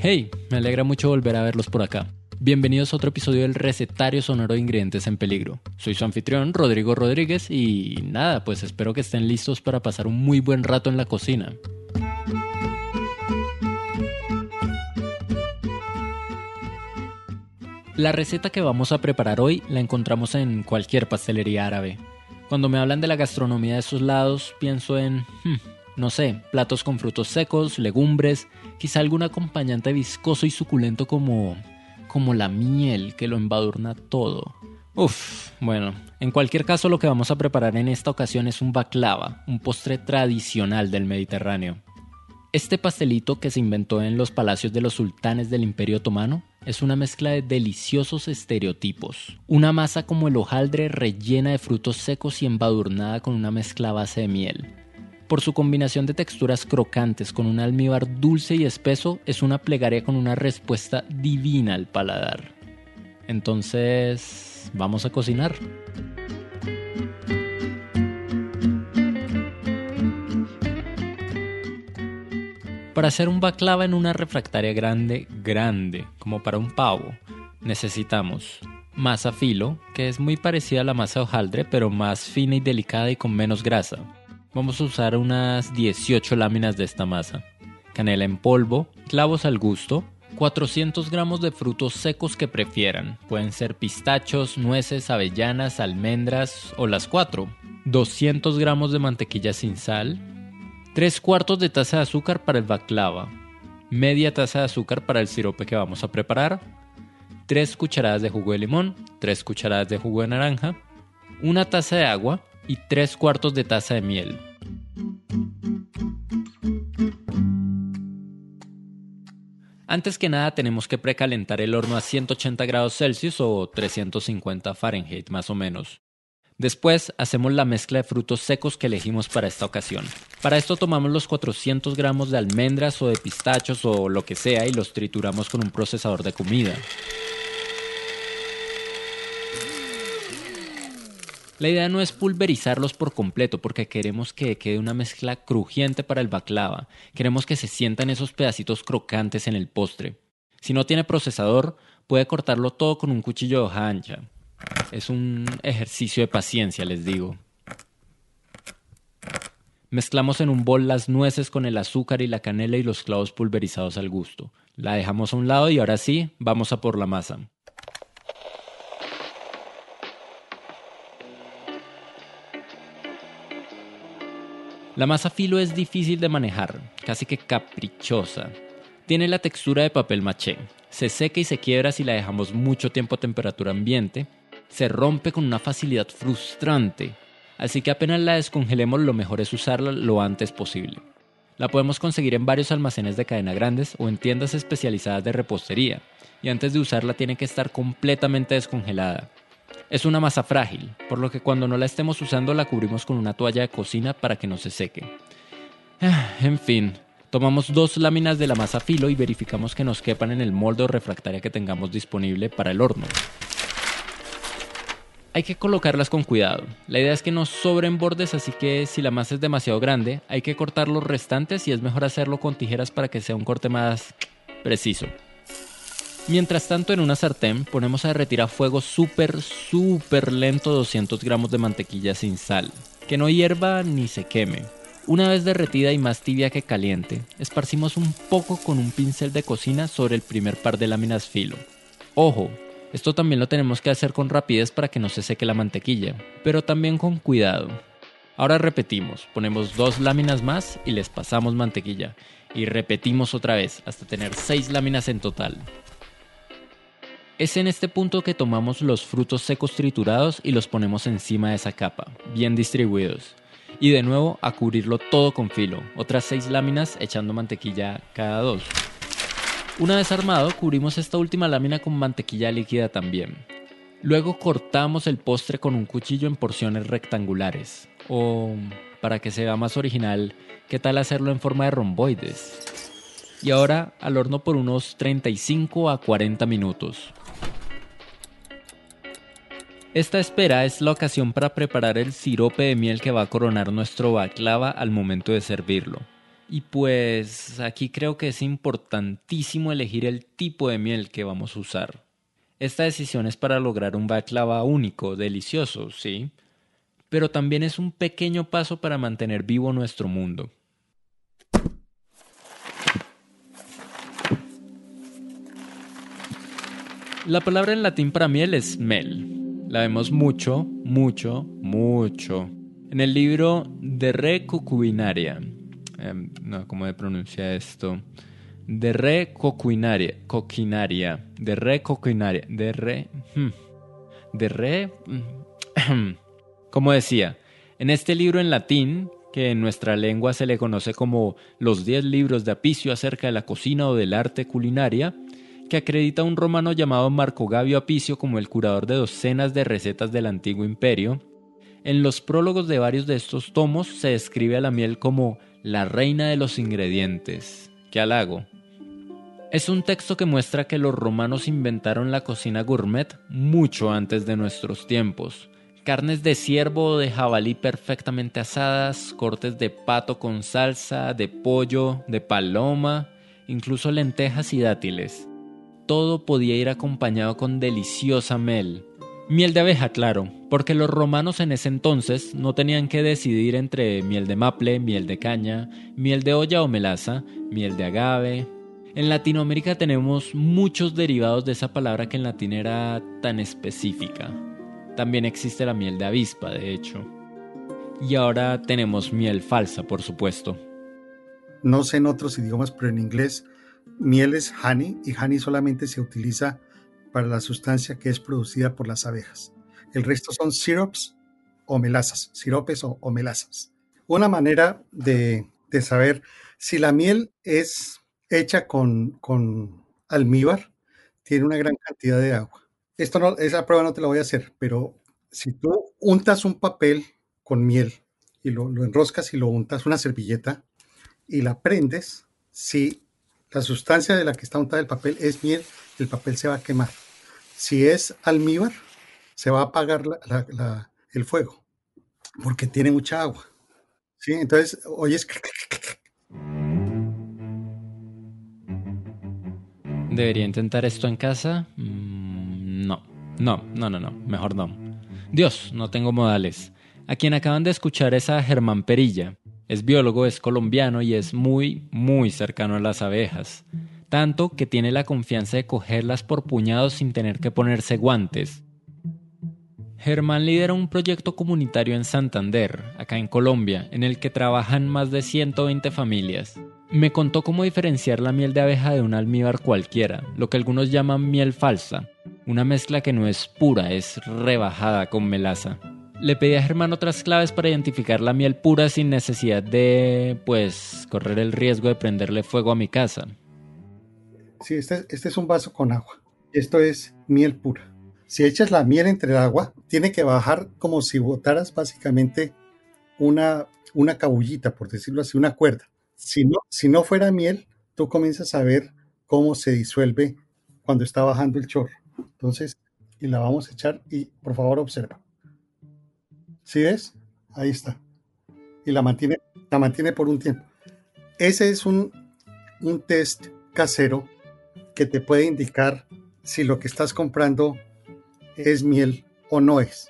Hey, me alegra mucho volver a verlos por acá. Bienvenidos a otro episodio del recetario sonoro de ingredientes en peligro. Soy su anfitrión, Rodrigo Rodríguez, y nada, pues espero que estén listos para pasar un muy buen rato en la cocina. La receta que vamos a preparar hoy la encontramos en cualquier pastelería árabe. Cuando me hablan de la gastronomía de esos lados, pienso en, hmm, no sé, platos con frutos secos, legumbres, quizá algún acompañante viscoso y suculento como como la miel que lo embadurna todo. Uf, bueno, en cualquier caso lo que vamos a preparar en esta ocasión es un baklava, un postre tradicional del Mediterráneo. Este pastelito que se inventó en los palacios de los sultanes del Imperio Otomano es una mezcla de deliciosos estereotipos. Una masa como el hojaldre rellena de frutos secos y embadurnada con una mezcla base de miel. Por su combinación de texturas crocantes con un almíbar dulce y espeso, es una plegaria con una respuesta divina al paladar. Entonces, vamos a cocinar. Para hacer un baklava en una refractaria grande, grande, como para un pavo, necesitamos masa filo, que es muy parecida a la masa hojaldre, pero más fina y delicada y con menos grasa. Vamos a usar unas 18 láminas de esta masa. Canela en polvo, clavos al gusto, 400 gramos de frutos secos que prefieran. Pueden ser pistachos, nueces, avellanas, almendras o las cuatro. 200 gramos de mantequilla sin sal, 3 cuartos de taza de azúcar para el baklava, media taza de azúcar para el sirope que vamos a preparar, 3 cucharadas de jugo de limón, 3 cucharadas de jugo de naranja, una taza de agua y 3 cuartos de taza de miel. Antes que nada tenemos que precalentar el horno a 180 grados Celsius o 350 Fahrenheit más o menos. Después hacemos la mezcla de frutos secos que elegimos para esta ocasión. Para esto tomamos los 400 gramos de almendras o de pistachos o lo que sea y los trituramos con un procesador de comida. La idea no es pulverizarlos por completo porque queremos que quede una mezcla crujiente para el baklava. Queremos que se sientan esos pedacitos crocantes en el postre. Si no tiene procesador, puede cortarlo todo con un cuchillo de hoja ancha. Es un ejercicio de paciencia, les digo. Mezclamos en un bol las nueces con el azúcar y la canela y los clavos pulverizados al gusto. La dejamos a un lado y ahora sí, vamos a por la masa. La masa filo es difícil de manejar, casi que caprichosa. Tiene la textura de papel maché. Se seca y se quiebra si la dejamos mucho tiempo a temperatura ambiente se rompe con una facilidad frustrante, así que apenas la descongelemos lo mejor es usarla lo antes posible. La podemos conseguir en varios almacenes de cadena grandes o en tiendas especializadas de repostería, y antes de usarla tiene que estar completamente descongelada. Es una masa frágil, por lo que cuando no la estemos usando la cubrimos con una toalla de cocina para que no se seque. En fin, tomamos dos láminas de la masa filo y verificamos que nos quepan en el molde o refractaria que tengamos disponible para el horno. Hay que colocarlas con cuidado. La idea es que no sobren bordes, así que si la masa es demasiado grande, hay que cortar los restantes y es mejor hacerlo con tijeras para que sea un corte más preciso. Mientras tanto, en una sartén ponemos a derretir a fuego súper, súper lento 200 gramos de mantequilla sin sal, que no hierva ni se queme. Una vez derretida y más tibia que caliente, esparcimos un poco con un pincel de cocina sobre el primer par de láminas filo. Ojo, esto también lo tenemos que hacer con rapidez para que no se seque la mantequilla, pero también con cuidado. Ahora repetimos, ponemos dos láminas más y les pasamos mantequilla. Y repetimos otra vez hasta tener seis láminas en total. Es en este punto que tomamos los frutos secos triturados y los ponemos encima de esa capa, bien distribuidos. y de nuevo a cubrirlo todo con filo, otras seis láminas echando mantequilla cada dos. Una vez armado, cubrimos esta última lámina con mantequilla líquida también. Luego cortamos el postre con un cuchillo en porciones rectangulares. O, para que se vea más original, ¿qué tal hacerlo en forma de romboides? Y ahora al horno por unos 35 a 40 minutos. Esta espera es la ocasión para preparar el sirope de miel que va a coronar nuestro baklava al momento de servirlo. Y pues aquí creo que es importantísimo elegir el tipo de miel que vamos a usar. Esta decisión es para lograr un baklava único, delicioso, sí, pero también es un pequeño paso para mantener vivo nuestro mundo. La palabra en latín para miel es mel, la vemos mucho, mucho, mucho. En el libro De Re Cocuinaria. Em, no, ¿cómo se pronuncia esto? De Re Coquinaria. Coquinaria. De Re Coquinaria. De Re. Hmm, de Re. Hmm, como decía, en este libro en latín, que en nuestra lengua se le conoce como los 10 libros de Apicio acerca de la cocina o del arte culinaria, que acredita a un romano llamado Marco Gabio Apicio como el curador de docenas de recetas del antiguo imperio. En los prólogos de varios de estos tomos se describe a la miel como la reina de los ingredientes. ¡Qué halago! Es un texto que muestra que los romanos inventaron la cocina gourmet mucho antes de nuestros tiempos. Carnes de ciervo o de jabalí perfectamente asadas, cortes de pato con salsa, de pollo, de paloma, incluso lentejas y dátiles todo podía ir acompañado con deliciosa mel. Miel de abeja, claro, porque los romanos en ese entonces no tenían que decidir entre miel de maple, miel de caña, miel de olla o melaza, miel de agave. En Latinoamérica tenemos muchos derivados de esa palabra que en latín era tan específica. También existe la miel de avispa, de hecho. Y ahora tenemos miel falsa, por supuesto. No sé en otros idiomas, pero en inglés miel es honey y honey solamente se utiliza para la sustancia que es producida por las abejas. El resto son syrups o melazas, siropes o, melazas. Una manera de, saber si la miel es hecha con, con, almíbar, tiene una gran cantidad de agua. Esto no, esa prueba no te la voy a hacer, pero si tú untas un papel con miel y lo, lo enroscas y lo untas una servilleta y la prendes, si la sustancia de la que está untada el papel es miel, el papel se va a quemar. Si es almíbar, se va a apagar el fuego, porque tiene mucha agua. ¿Sí? Entonces, oyes... ¿Debería intentar esto en casa? Mm, no, no, no, no, no, mejor no. Dios, no tengo modales. A quien acaban de escuchar es a Germán Perilla, es biólogo, es colombiano y es muy, muy cercano a las abejas. Tanto que tiene la confianza de cogerlas por puñados sin tener que ponerse guantes. Germán lidera un proyecto comunitario en Santander, acá en Colombia, en el que trabajan más de 120 familias. Me contó cómo diferenciar la miel de abeja de un almíbar cualquiera, lo que algunos llaman miel falsa, una mezcla que no es pura, es rebajada con melaza. Le pedí a Germán otras claves para identificar la miel pura sin necesidad de, pues, correr el riesgo de prenderle fuego a mi casa. Sí, este, este es un vaso con agua. Esto es miel pura. Si echas la miel entre el agua, tiene que bajar como si botaras básicamente una, una cabullita, por decirlo así, una cuerda. Si no, si no fuera miel, tú comienzas a ver cómo se disuelve cuando está bajando el chorro. Entonces, y la vamos a echar y por favor observa. ¿Sí ves? Ahí está. Y la mantiene, la mantiene por un tiempo. Ese es un, un test casero que te puede indicar si lo que estás comprando es miel o no es.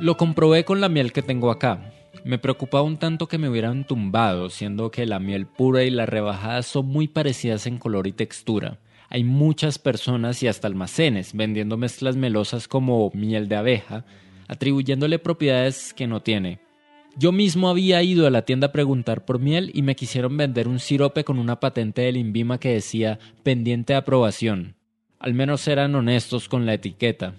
Lo comprobé con la miel que tengo acá. Me preocupaba un tanto que me hubieran tumbado, siendo que la miel pura y la rebajada son muy parecidas en color y textura hay muchas personas y hasta almacenes vendiendo mezclas melosas como miel de abeja, atribuyéndole propiedades que no tiene. Yo mismo había ido a la tienda a preguntar por miel y me quisieron vender un sirope con una patente del Inbima que decía pendiente de aprobación. Al menos eran honestos con la etiqueta.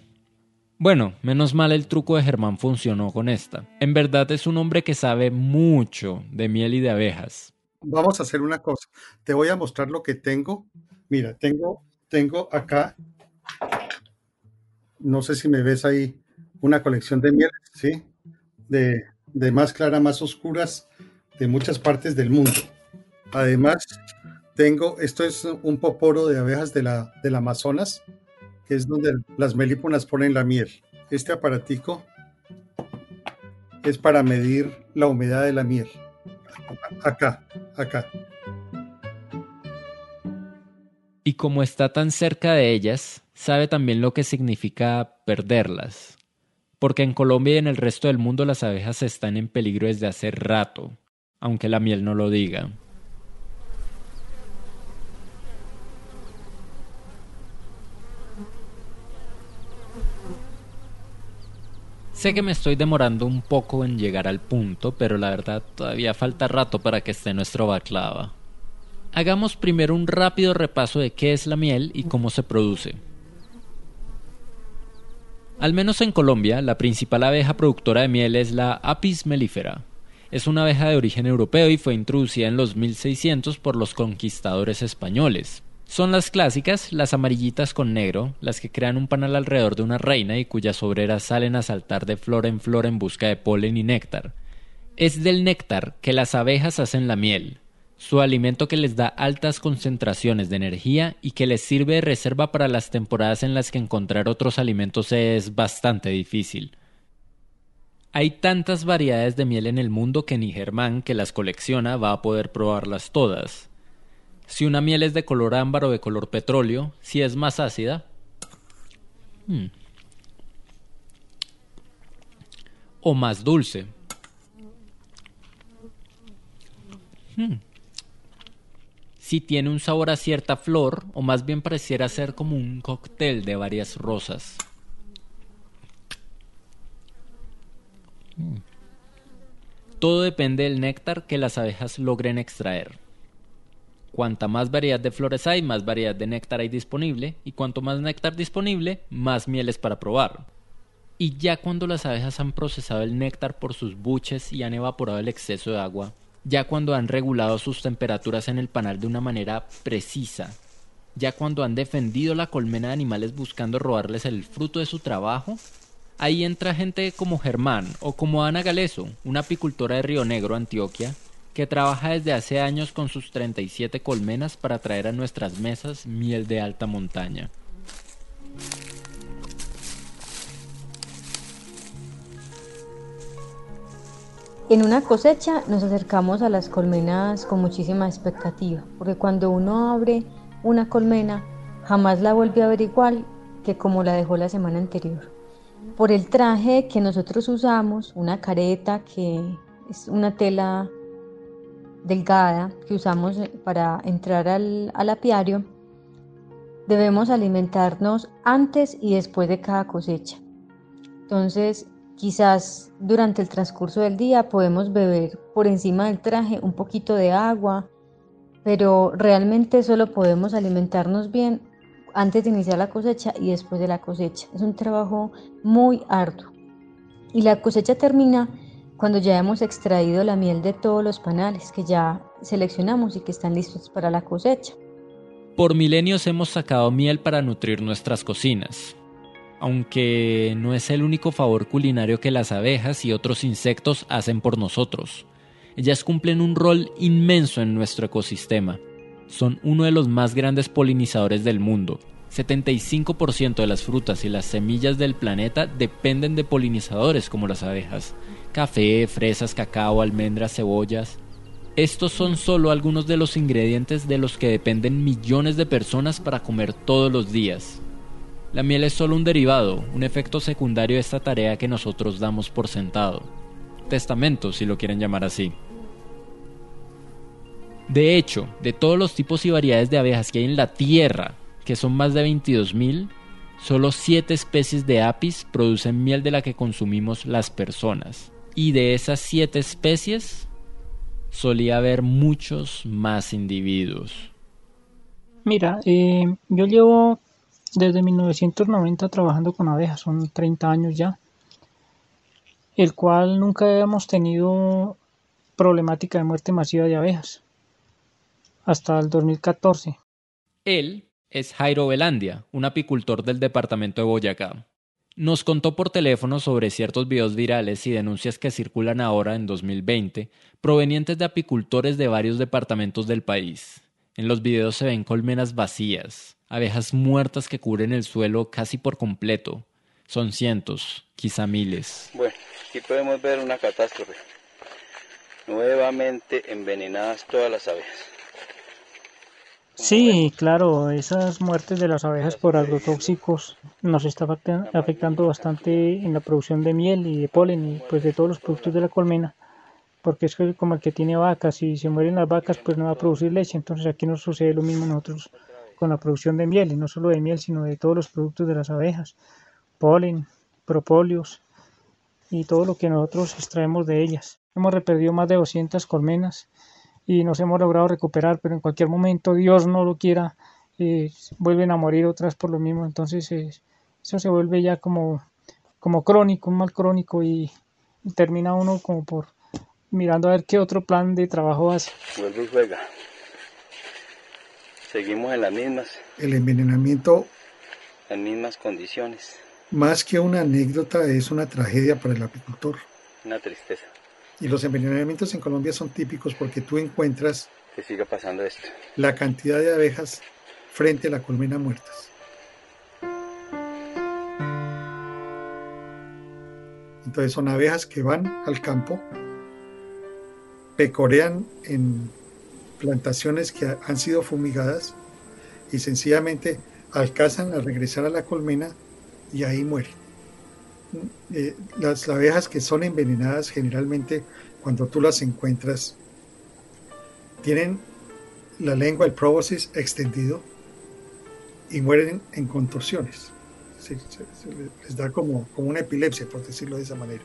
Bueno, menos mal el truco de Germán funcionó con esta. En verdad es un hombre que sabe mucho de miel y de abejas. Vamos a hacer una cosa. Te voy a mostrar lo que tengo. Mira, tengo, tengo acá, no sé si me ves ahí, una colección de miel, ¿sí? De, de más clara, más oscuras, de muchas partes del mundo. Además, tengo, esto es un poporo de abejas de la, del Amazonas, que es donde las melíponas ponen la miel. Este aparatico es para medir la humedad de la miel. Acá, acá. Y como está tan cerca de ellas, sabe también lo que significa perderlas. Porque en Colombia y en el resto del mundo las abejas están en peligro desde hace rato, aunque la miel no lo diga. Sé que me estoy demorando un poco en llegar al punto, pero la verdad todavía falta rato para que esté nuestro baklava. Hagamos primero un rápido repaso de qué es la miel y cómo se produce. Al menos en Colombia, la principal abeja productora de miel es la Apis mellifera. Es una abeja de origen europeo y fue introducida en los 1600 por los conquistadores españoles. Son las clásicas, las amarillitas con negro, las que crean un panal alrededor de una reina y cuyas obreras salen a saltar de flor en flor en busca de polen y néctar. Es del néctar que las abejas hacen la miel, su alimento que les da altas concentraciones de energía y que les sirve de reserva para las temporadas en las que encontrar otros alimentos es bastante difícil. Hay tantas variedades de miel en el mundo que ni Germán, que las colecciona, va a poder probarlas todas. Si una miel es de color ámbar o de color petróleo, si es más ácida. Hmm, o más dulce. Hmm, si tiene un sabor a cierta flor, o más bien pareciera ser como un cóctel de varias rosas. Hmm. Todo depende del néctar que las abejas logren extraer. Cuanta más variedad de flores hay, más variedad de néctar hay disponible, y cuanto más néctar disponible, más mieles para probar. Y ya cuando las abejas han procesado el néctar por sus buches y han evaporado el exceso de agua, ya cuando han regulado sus temperaturas en el panal de una manera precisa, ya cuando han defendido la colmena de animales buscando robarles el fruto de su trabajo, ahí entra gente como Germán o como Ana Galeso, una apicultora de Río Negro, Antioquia, que trabaja desde hace años con sus 37 colmenas para traer a nuestras mesas miel de alta montaña. En una cosecha nos acercamos a las colmenas con muchísima expectativa, porque cuando uno abre una colmena jamás la vuelve a ver igual que como la dejó la semana anterior. Por el traje que nosotros usamos, una careta que es una tela delgada que usamos para entrar al, apiario, debemos alimentarnos antes y después de cada cosecha. Entonces, quizás durante el transcurso del día podemos beber por encima del traje un poquito de agua, pero realmente solo podemos alimentarnos bien antes de iniciar la cosecha y después de la cosecha. Es un trabajo muy arduo. Y la cosecha termina cuando ya hemos extraído la miel de todos los panales que ya seleccionamos y que están listos para la cosecha. Por milenios hemos sacado miel para nutrir nuestras cocinas, aunque no es el único favor culinario que las abejas y otros insectos hacen por nosotros. Ellas cumplen un rol inmenso en nuestro ecosistema. Son uno de los más grandes polinizadores del mundo 75% de las frutas y las semillas del planeta dependen de polinizadores como las abejas. Café, fresas, cacao, almendras, cebollas. Estos son solo algunos de los ingredientes de los que dependen millones de personas para comer todos los días. La miel es solo un derivado, un efecto secundario de esta tarea que nosotros damos por sentado. Testamento, si lo quieren llamar así. De hecho, de todos los tipos y variedades de abejas que hay en la Tierra, que son más de 22.000, solo 7 especies de apis producen miel de la que consumimos las personas. Y de esas 7 especies, solía haber muchos más individuos. Mira, eh, yo llevo desde 1990 trabajando con abejas, son 30 años ya, el cual nunca habíamos tenido problemática de muerte masiva de abejas, hasta el 2014. Él es Jairo Velandia, un apicultor del departamento de Boyacá. Nos contó por teléfono sobre ciertos videos virales y denuncias que circulan ahora en 2020, provenientes de apicultores de varios departamentos del país. En los videos se ven colmenas vacías, abejas muertas que cubren el suelo casi por completo. Son cientos, quizá miles. Bueno, aquí podemos ver una catástrofe. Nuevamente envenenadas todas las abejas. Sí, claro, esas muertes de las abejas por agrotóxicos nos está afectando bastante en la producción de miel y de polen y pues de todos los productos de la colmena, porque es como el que tiene vacas, si se mueren las vacas pues no va a producir leche, entonces aquí nos sucede lo mismo nosotros con la producción de miel, y no solo de miel, sino de todos los productos de las abejas, polen, propóleos y todo lo que nosotros extraemos de ellas. Hemos reperdido más de 200 colmenas y nos hemos logrado recuperar, pero en cualquier momento, Dios no lo quiera, eh, vuelven a morir otras por lo mismo. Entonces eh, eso se vuelve ya como, como crónico, un mal crónico y, termina uno como por mirando a ver qué otro plan de trabajo hace. Vuelve y juega. Seguimos en las mismas. El envenenamiento. En mismas condiciones. Más que una anécdota, es una tragedia para el apicultor. Una tristeza. Y los envenenamientos en Colombia son típicos porque tú encuentras que siga pasando esto. la cantidad de abejas frente a la colmena muertas. Entonces son abejas que van al campo, pecorean en plantaciones que han sido fumigadas y sencillamente alcanzan a regresar a la colmena y ahí mueren. Eh, las abejas que son envenenadas generalmente cuando tú las encuentras tienen la lengua, el proboscis extendido y mueren en contorsiones. les da como, como una epilepsia, por decirlo de esa manera.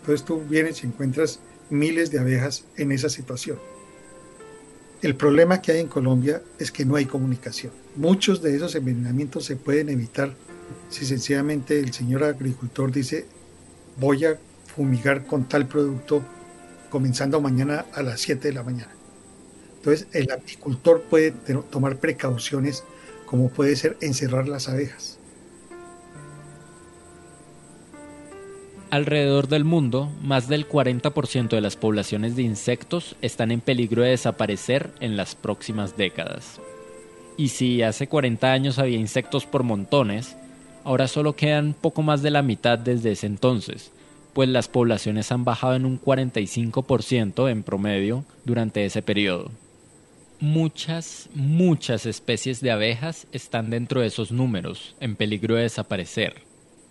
Entonces tú vienes y encuentras miles de abejas en esa situación. El problema que hay en Colombia es que no hay comunicación. Muchos de esos envenenamientos se pueden evitar si sencillamente el señor agricultor dice, voy a fumigar con tal producto comenzando mañana a las 7 de la mañana. Entonces el apicultor puede tomar precauciones como puede ser encerrar las abejas. Alrededor del mundo, más del 40% de las poblaciones de insectos están en peligro de desaparecer en las próximas décadas. Y si hace 40 años había insectos por montones, Ahora solo quedan poco más de la mitad desde ese entonces, pues las poblaciones han bajado en un 45% en promedio durante ese periodo. Muchas, muchas especies de abejas están dentro de esos números, en peligro de desaparecer.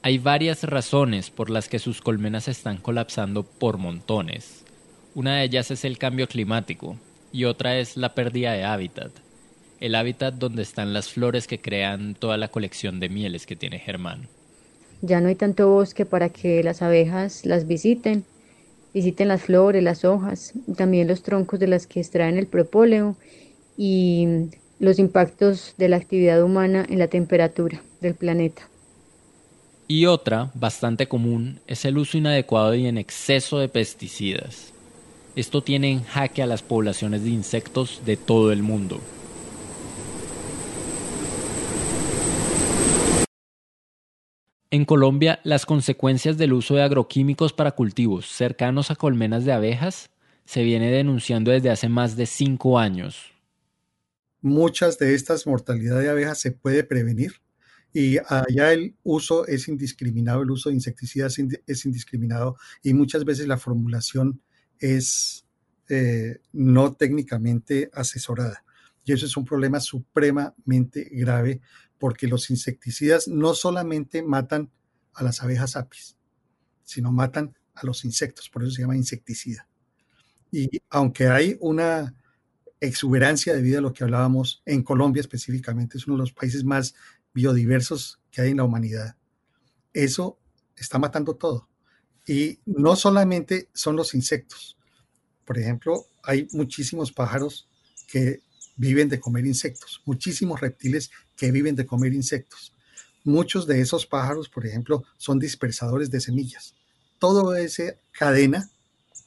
Hay varias razones por las que sus colmenas están colapsando por montones. Una de ellas es el cambio climático y otra es la pérdida de hábitat el hábitat donde están las flores que crean toda la colección de mieles que tiene Germán. Ya no hay tanto bosque para que las abejas las visiten, visiten las flores, las hojas, también los troncos de las que extraen el propóleo y los impactos de la actividad humana en la temperatura del planeta. Y otra, bastante común, es el uso inadecuado y en exceso de pesticidas. Esto tiene en jaque a las poblaciones de insectos de todo el mundo. En Colombia, las consecuencias del uso de agroquímicos para cultivos cercanos a colmenas de abejas se viene denunciando desde hace más de cinco años. Muchas de estas mortalidades de abejas se puede prevenir y allá el uso es indiscriminado, el uso de insecticidas es indiscriminado y muchas veces la formulación es eh, no técnicamente asesorada. Y eso es un problema supremamente grave porque los insecticidas no solamente matan a las abejas apis, sino matan a los insectos, por eso se llama insecticida. Y aunque hay una exuberancia debido a lo que hablábamos en Colombia específicamente, es uno de los países más biodiversos que hay en la humanidad, eso está matando todo. Y no solamente son los insectos. Por ejemplo, hay muchísimos pájaros que viven de comer insectos, muchísimos reptiles que viven de comer insectos. muchos de esos pájaros, por ejemplo, son dispersadores de semillas. Toda esa cadena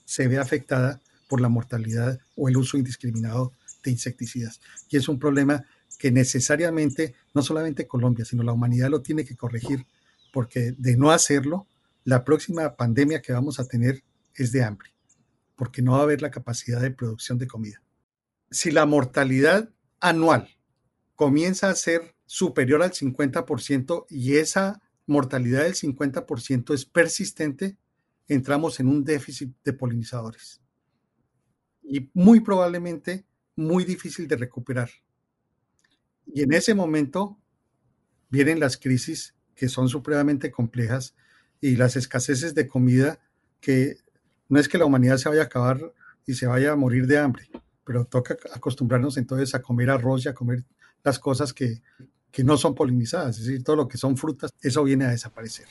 se ve afectada por la mortalidad o el uso indiscriminado de insecticidas. Y es un problema que necesariamente no solamente Colombia, sino la humanidad lo tiene que corregir, porque de no hacerlo, la próxima pandemia que vamos a tener es de hambre, porque no va a haber la capacidad de producción de comida. Si la mortalidad anual comienza a ser superior al 50% y esa mortalidad del 50% es persistente, entramos en un déficit de polinizadores. Y muy probablemente muy difícil de recuperar. Y en ese momento vienen las crisis que son supremamente complejas y las escaseces de comida que no es que la humanidad se vaya a acabar y se vaya a morir de hambre, pero toca acostumbrarnos entonces a comer arroz y a comer las cosas que, que no son polinizadas, es decir, todo lo que son frutas, eso viene a desaparecer.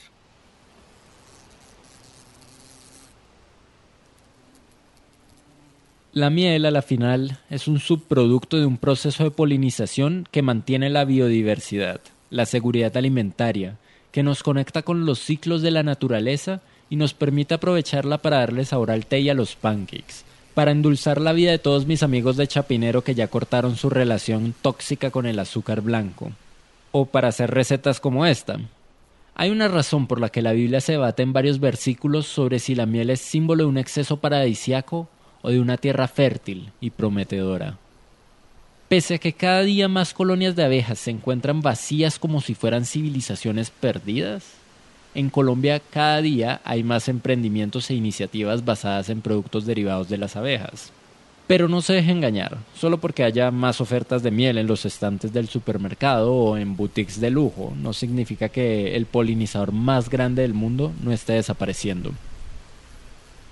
La miel a la final es un subproducto de un proceso de polinización que mantiene la biodiversidad, la seguridad alimentaria, que nos conecta con los ciclos de la naturaleza y nos permite aprovecharla para darle sabor al té y a los pancakes, para endulzar la vida de todos mis amigos de Chapinero que ya cortaron su relación tóxica con el azúcar blanco, o para hacer recetas como esta. Hay una razón por la que la Biblia se debate en varios versículos sobre si la miel es símbolo de un exceso paradisiaco o de una tierra fértil y prometedora. Pese a que cada día más colonias de abejas se encuentran vacías como si fueran civilizaciones perdidas, en Colombia cada día hay más emprendimientos e iniciativas basadas en productos derivados de las abejas. Pero no se deje engañar, solo porque haya más ofertas de miel en los estantes del supermercado o en boutiques de lujo, no significa que el polinizador más grande del mundo no esté desapareciendo.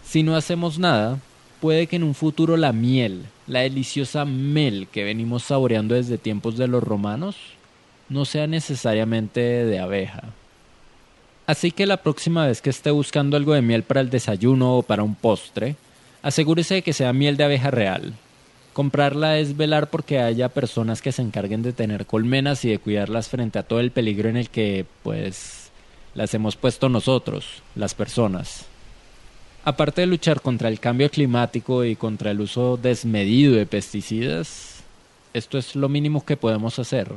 Si no hacemos nada, puede que en un futuro la miel, la deliciosa mel que venimos saboreando desde tiempos de los romanos, no sea necesariamente de abeja. Así que la próxima vez que esté buscando algo de miel para el desayuno o para un postre, asegúrese de que sea miel de abeja real. Comprarla es velar porque haya personas que se encarguen de tener colmenas y de cuidarlas frente a todo el peligro en el que, pues, las hemos puesto nosotros, las personas. Aparte de luchar contra el cambio climático y contra el uso desmedido de pesticidas, esto es lo mínimo que podemos hacer.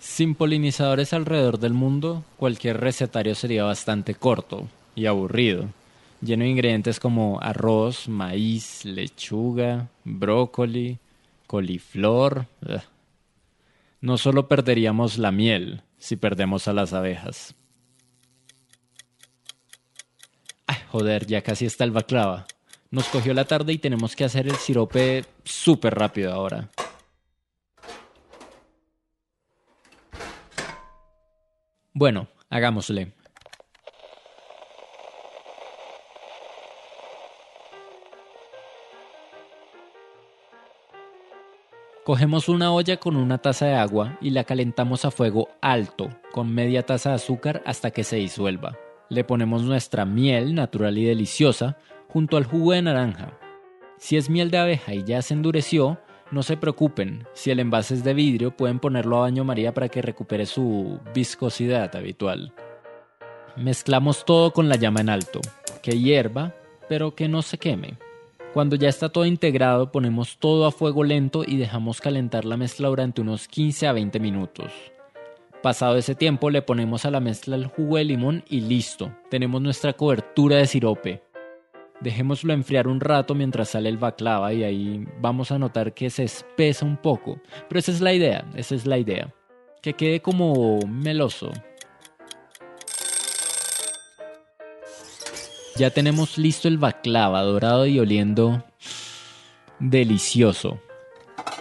Sin polinizadores alrededor del mundo, cualquier recetario sería bastante corto y aburrido, lleno de ingredientes como arroz, maíz, lechuga, brócoli, coliflor. No solo perderíamos la miel si perdemos a las abejas. Joder, ya casi está el baclava. Nos cogió la tarde y tenemos que hacer el sirope súper rápido ahora. Bueno, hagámosle. Cogemos una olla con una taza de agua y la calentamos a fuego alto, con media taza de azúcar hasta que se disuelva. Le ponemos nuestra miel natural y deliciosa junto al jugo de naranja. Si es miel de abeja y ya se endureció, no se preocupen, si el envase es de vidrio pueden ponerlo a baño María para que recupere su viscosidad habitual. Mezclamos todo con la llama en alto, que hierva, pero que no se queme. Cuando ya está todo integrado ponemos todo a fuego lento y dejamos calentar la mezcla durante unos 15 a 20 minutos. Pasado ese tiempo le ponemos a la mezcla el jugo de limón y listo, tenemos nuestra cobertura de sirope. Dejémoslo enfriar un rato mientras sale el baklava y ahí vamos a notar que se espesa un poco. Pero esa es la idea, esa es la idea. Que quede como meloso. Ya tenemos listo el baklava dorado y oliendo delicioso.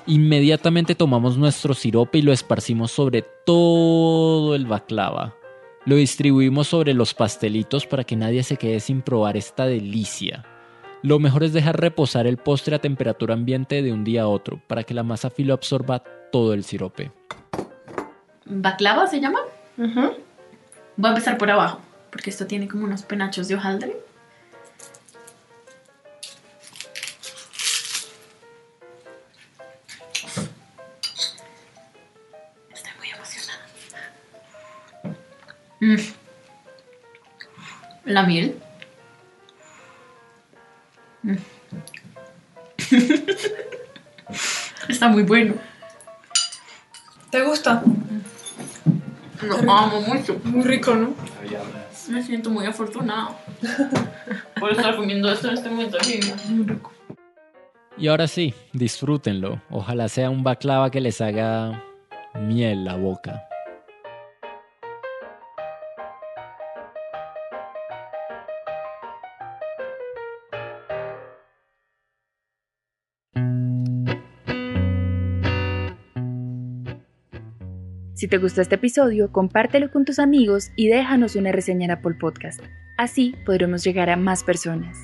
Inmediatamente tomamos nuestro sirope y lo esparcimos sobre todo el baklava. Lo distribuimos sobre los pastelitos para que nadie se quede sin probar esta delicia. Lo mejor es dejar reposar el postre a temperatura ambiente de un día a otro para que la masa filo absorba todo el sirope. ¿Baklava se llama? Voy a empezar por abajo, porque esto tiene como unos penachos de hojaldre. Mm. La miel. Mm. Está muy bueno. ¿Te gusta? Lo amo mucho. Muy rico, ¿no? Me siento muy afortunado por estar comiendo esto en este momento vida. Muy rico. Y ahora sí, disfrútenlo. Ojalá sea un baklava que les haga miel la boca. Si te gustó este episodio, compártelo con tus amigos y déjanos una reseña en Apple Podcast. Así podremos llegar a más personas.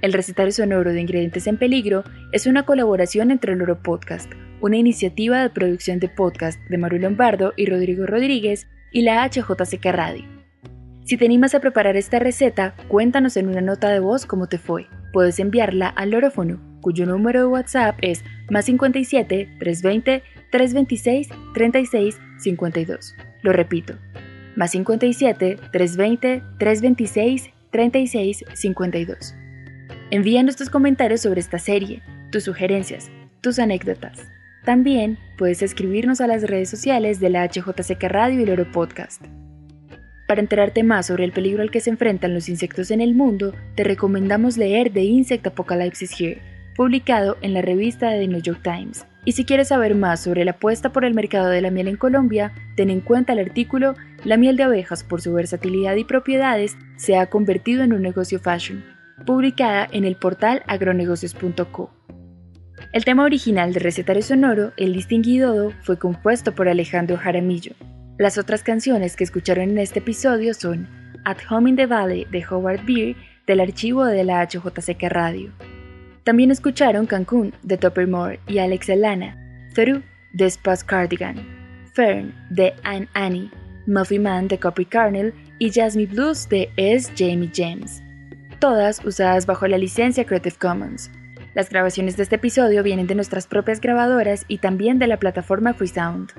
El recetario sonoro de Ingredientes en Peligro es una colaboración entre el Loro Podcast, una iniciativa de producción de podcast de Maru Lombardo y Rodrigo Rodríguez y la HJCK Radio. Si te animas a preparar esta receta, cuéntanos en una nota de voz cómo te fue. Puedes enviarla al Lorofono, cuyo número de WhatsApp es más 57 320 326 36 52. Lo repito, más 57 320 326 36 52. Envíanos tus comentarios sobre esta serie, tus sugerencias, tus anécdotas. También puedes escribirnos a las redes sociales de la HJCK Radio y Loro Podcast. Para enterarte más sobre el peligro al que se enfrentan los insectos en el mundo, te recomendamos leer The Insect Apocalypse Here, publicado en la revista de The New York Times. Y si quieres saber más sobre la apuesta por el mercado de la miel en Colombia, ten en cuenta el artículo La miel de abejas por su versatilidad y propiedades se ha convertido en un negocio fashion, publicada en el portal agronegocios.co. El tema original de Recetario Sonoro, El Distinguido, fue compuesto por Alejandro Jaramillo. Las otras canciones que escucharon en este episodio son At Home in the Valley de Howard Beer del archivo de la HJCK Radio. También escucharon Cancún de Topper Moore y Alex Elana, Through de Spaz Cardigan, Fern de Anne Annie, Muffy Man de Copy Carnel y Jasmine Blues de S. Jamie James. Todas usadas bajo la licencia Creative Commons. Las grabaciones de este episodio vienen de nuestras propias grabadoras y también de la plataforma Freesound.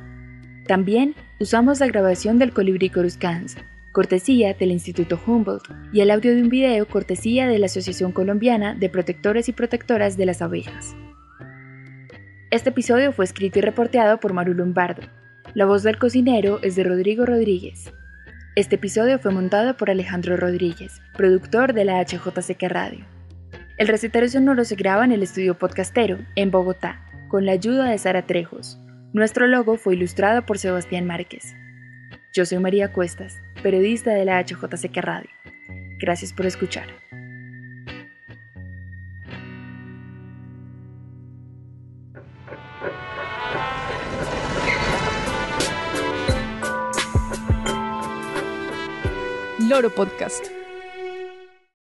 También usamos la grabación del Colibri Coruscans, cortesía del Instituto Humboldt, y el audio de un video cortesía de la Asociación Colombiana de Protectores y Protectoras de las Abejas. Este episodio fue escrito y reporteado por Maru Lombardo. La voz del cocinero es de Rodrigo Rodríguez. Este episodio fue montado por Alejandro Rodríguez, productor de la HJCK Radio. El recetario sonoro se graba en el estudio podcastero, en Bogotá, con la ayuda de Sara Trejos. Nuestro logo fue ilustrado por Sebastián Márquez. Yo soy María Cuestas, periodista de la HJCK Radio. Gracias por escuchar. Loro Podcast.